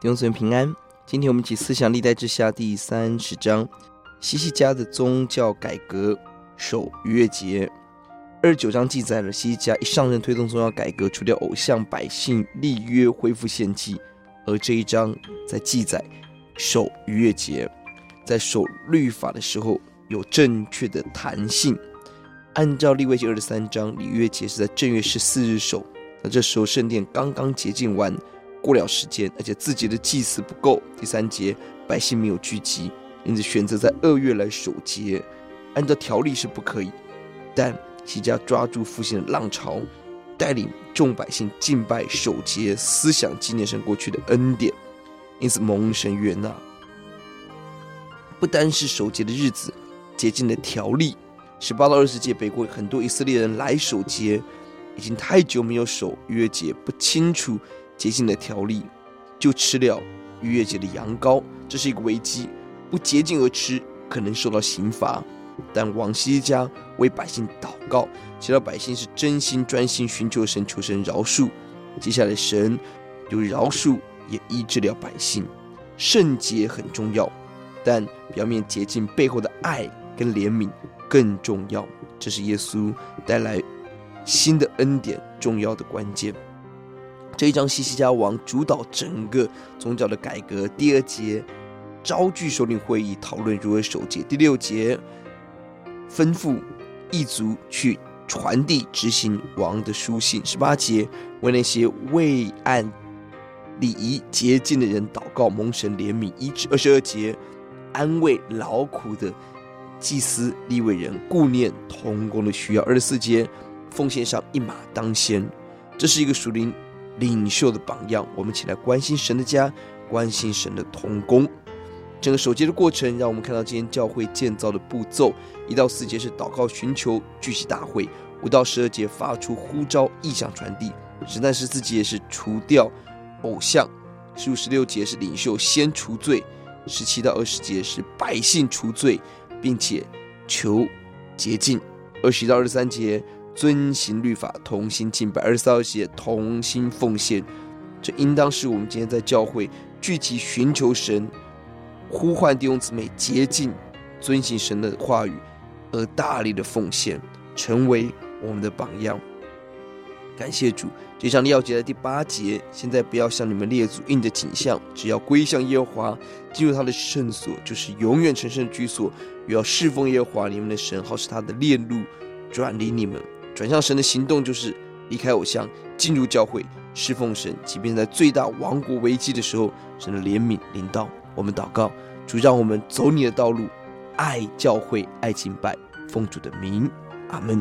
弟兄姊妹平安。今天我们一起思想历代志下第三十章，希西家的宗教改革，守逾越节。二十九章记载了希西家一上任推动宗教改革，除掉偶像，百姓立约恢复献祭。而这一章在记载守逾越节，在守律法的时候有正确的弹性。按照立位记二十三章，逾越节是在正月十四日守。那这时候圣殿刚刚洁净完，过了时间，而且自己的祭祀不够。第三节，百姓没有聚集，因此选择在二月来守节。按照条例是不可以，但希西家抓住复兴的浪潮，带领众百姓敬拜守节，思想纪念神过去的恩典，因此蒙神悦纳。不单是守节的日子，洁净的条例，十八到二十节，北国很多以色列人来守节。已经太久没有守约节，不清楚洁净的条例，就吃了逾越节的羊羔，这是一个危机。不洁净而吃，可能受到刑罚。但王希西家为百姓祷告，祈祷百姓是真心专心寻求神，求神饶恕。接下来神有饶恕，也医治了百姓。圣洁很重要，但表面洁净背后的爱跟怜悯更重要。这是耶稣带来。新的恩典，重要的关键。这一章，西西家王主导整个宗教的改革。第二节，召聚首领会议，讨论如何守节。第六节，吩咐异族去传递执行王的书信。十八节，为那些未按礼仪洁净的人祷告，蒙神怜悯医治。二十二节，安慰劳苦的祭司利未人，顾念同工的需要。二十四节。奉献上一马当先，这是一个属灵领袖的榜样。我们起来关心神的家，关心神的同工。整个守节的过程，让我们看到今天教会建造的步骤：一到四节是祷告寻求聚集大会；五到十二节发出呼召意向传递；十三十四节是除掉偶像；十五十六节是领袖先除罪；十七到二十节是百姓除罪，并且求洁净；二十一到二十三节。遵行律法，同心敬拜；二十四节同心奉献，这应当是我们今天在教会聚集寻求神、呼唤弟兄姊妹洁净、遵行神的话语，而大力的奉献，成为我们的榜样。感谢主，这章要节的第八节，现在不要向你们列祖印着景象，只要归向耶和华，进入他的圣所，就是永远成圣的居所，又要侍奉耶和华你们的神，好使他的烈怒转离你们。转向神的行动就是离开偶像，进入教会侍奉神。即便在最大亡国危机的时候，神的怜悯临到我们。祷告，主让我们走你的道路，爱教会，爱敬拜，奉主的名，阿门。